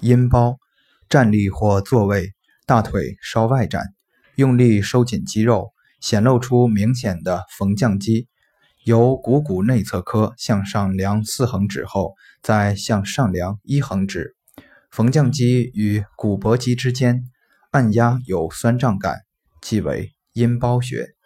阴包，站立或坐位，大腿稍外展，用力收紧肌肉，显露出明显的缝匠肌。由股骨内侧髁向上量四横指后，再向上量一横指，缝匠肌与股薄肌之间，按压有酸胀感，即为阴包穴。